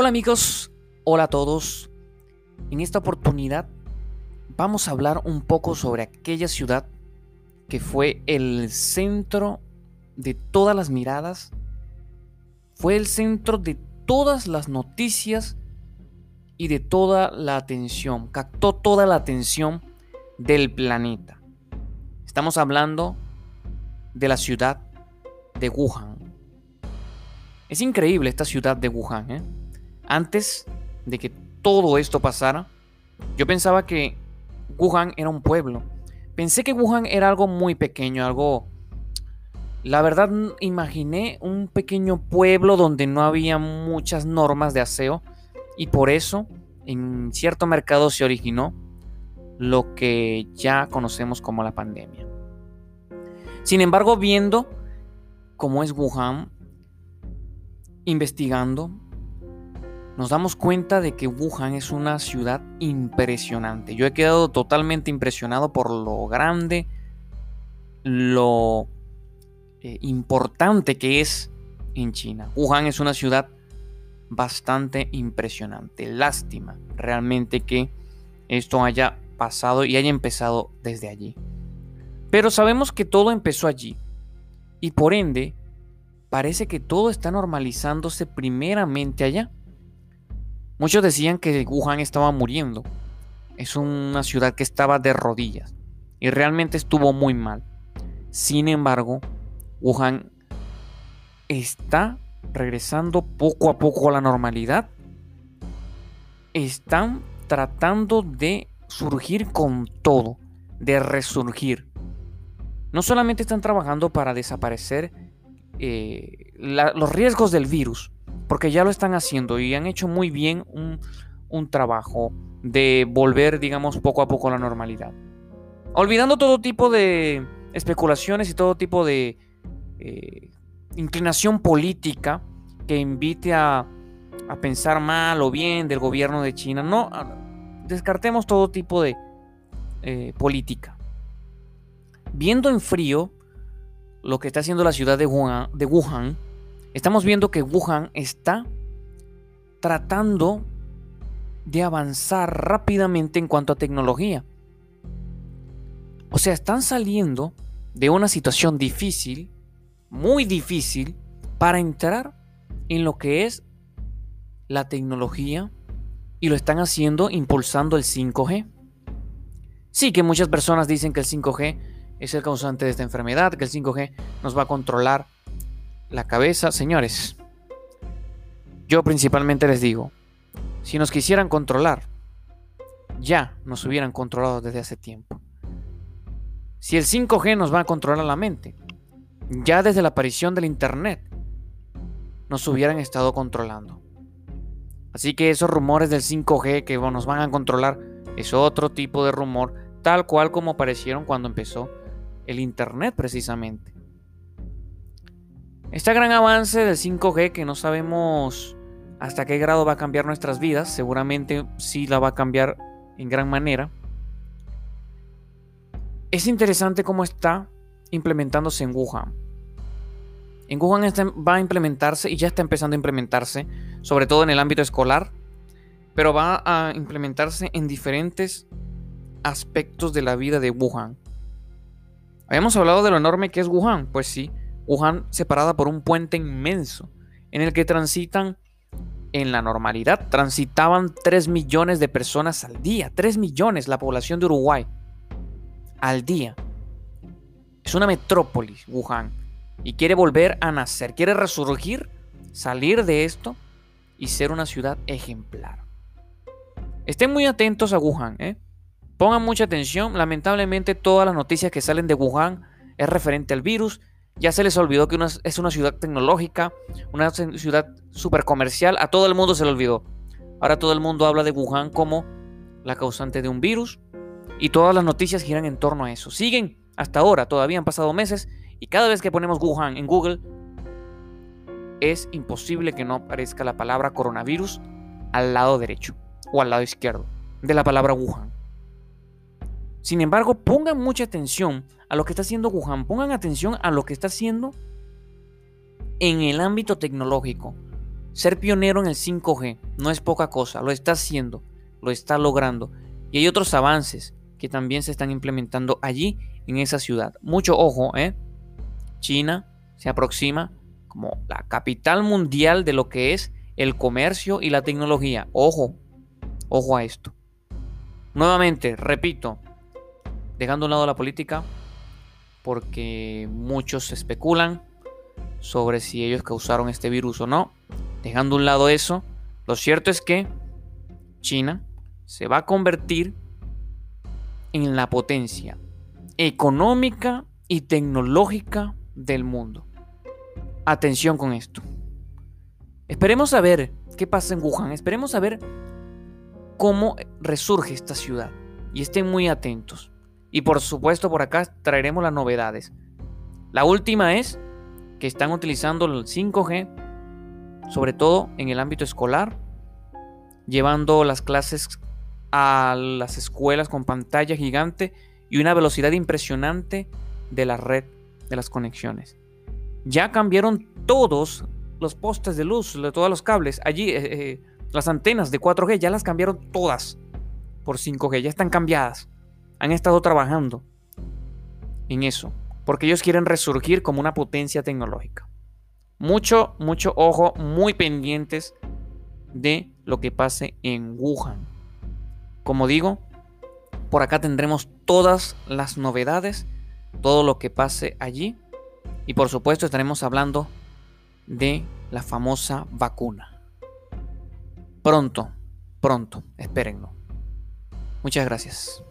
Hola amigos, hola a todos. En esta oportunidad vamos a hablar un poco sobre aquella ciudad que fue el centro de todas las miradas, fue el centro de todas las noticias y de toda la atención, captó toda la atención del planeta. Estamos hablando de la ciudad de Wuhan. Es increíble esta ciudad de Wuhan, ¿eh? Antes de que todo esto pasara, yo pensaba que Wuhan era un pueblo. Pensé que Wuhan era algo muy pequeño, algo... La verdad, imaginé un pequeño pueblo donde no había muchas normas de aseo y por eso en cierto mercado se originó lo que ya conocemos como la pandemia. Sin embargo, viendo cómo es Wuhan, investigando, nos damos cuenta de que Wuhan es una ciudad impresionante. Yo he quedado totalmente impresionado por lo grande, lo eh, importante que es en China. Wuhan es una ciudad bastante impresionante. Lástima realmente que esto haya pasado y haya empezado desde allí. Pero sabemos que todo empezó allí. Y por ende, parece que todo está normalizándose primeramente allá. Muchos decían que Wuhan estaba muriendo. Es una ciudad que estaba de rodillas y realmente estuvo muy mal. Sin embargo, Wuhan está regresando poco a poco a la normalidad. Están tratando de surgir con todo, de resurgir. No solamente están trabajando para desaparecer eh, los riesgos del virus, porque ya lo están haciendo y han hecho muy bien un, trabajo de volver, digamos, poco a poco a la normalidad. Olvidando todo tipo de especulaciones y todo tipo de eh, inclinación política que invite a, pensar mal o bien del gobierno de China. No, descartemos todo tipo de eh, política. Viendo en frío lo que está haciendo la ciudad de de Wuhan estamos viendo que Wuhan está tratando de avanzar rápidamente en cuanto a tecnología. O sea, están saliendo de una situación difícil, muy difícil, para entrar en lo que es la tecnología y lo están haciendo impulsando el 5G. Sí que muchas personas dicen que el 5G es el causante de esta enfermedad, que el 5G nos va a controlar la cabeza, señores. Yo principalmente les digo, si nos quisieran controlar, ya nos hubieran controlado desde hace tiempo. Si el 5G nos va a controlar la mente, ya desde la aparición del Internet, nos hubieran estado controlando. Así que esos rumores del 5G que nos van a controlar es otro tipo de rumor, tal cual como aparecieron cuando empezó el Internet precisamente. Este gran avance del 5G que no sabemos hasta qué grado va a cambiar nuestras vidas, seguramente sí la va a cambiar en gran manera. Es interesante cómo está implementándose en Wuhan. En Wuhan va a implementarse y ya está empezando a implementarse, sobre todo en el ámbito escolar, pero va a implementarse en diferentes aspectos de la vida de Wuhan. Habíamos hablado de lo enorme que es Wuhan, pues sí, Wuhan separada por un puente inmenso en el que transitan en la normalidad, transitaban 3 millones de personas al día, 3 millones la población de Uruguay al día. Es una metrópolis, Wuhan, y quiere volver a nacer, quiere resurgir, salir de esto y ser una ciudad ejemplar. Estén muy atentos a Wuhan, ¿eh? pongan mucha atención, lamentablemente todas las noticias que salen de Wuhan es referente al virus ya se les olvidó que es una ciudad tecnológica, una ciudad súper comercial. A todo el mundo se le olvidó. Ahora todo el mundo habla de Wuhan como la causante de un virus y todas las noticias giran en torno a eso. Siguen hasta ahora, todavía han pasado meses y cada vez que ponemos Wuhan en Google es imposible que no aparezca la palabra coronavirus al lado derecho o al lado izquierdo de la palabra Wuhan. Sin embargo, pongan mucha atención a lo que está haciendo Wuhan, pongan atención a lo que está haciendo en el ámbito tecnológico. ser pionero en el 5G no es poca cosa, lo está haciendo, lo está logrando. Y hay otros avances que también se están implementando allí en esa ciudad. Mucho ojo, ¿eh? China se aproxima como la capital mundial de lo que es el comercio y la tecnología. Ojo, ojo a esto. Nuevamente, repito, dejando a un lado la política, porque muchos especulan sobre si ellos causaron este virus o no. Dejando a un lado eso, lo cierto es que China se va a convertir en la potencia económica y tecnológica del mundo. Atención con esto. Esperemos a ver qué pasa en Wuhan. Esperemos a ver cómo resurge esta ciudad. Y estén muy atentos. Y por supuesto por acá traeremos las novedades. La última es que están utilizando el 5G, sobre todo en el ámbito escolar, llevando las clases a las escuelas con pantalla gigante y una velocidad impresionante de la red de las conexiones. Ya cambiaron todos los postes de luz, todos los cables. Allí, eh, eh, las antenas de 4G ya las cambiaron todas por 5G, ya están cambiadas. Han estado trabajando en eso, porque ellos quieren resurgir como una potencia tecnológica. Mucho, mucho ojo, muy pendientes de lo que pase en Wuhan. Como digo, por acá tendremos todas las novedades, todo lo que pase allí. Y por supuesto estaremos hablando de la famosa vacuna. Pronto, pronto, espérenlo. Muchas gracias.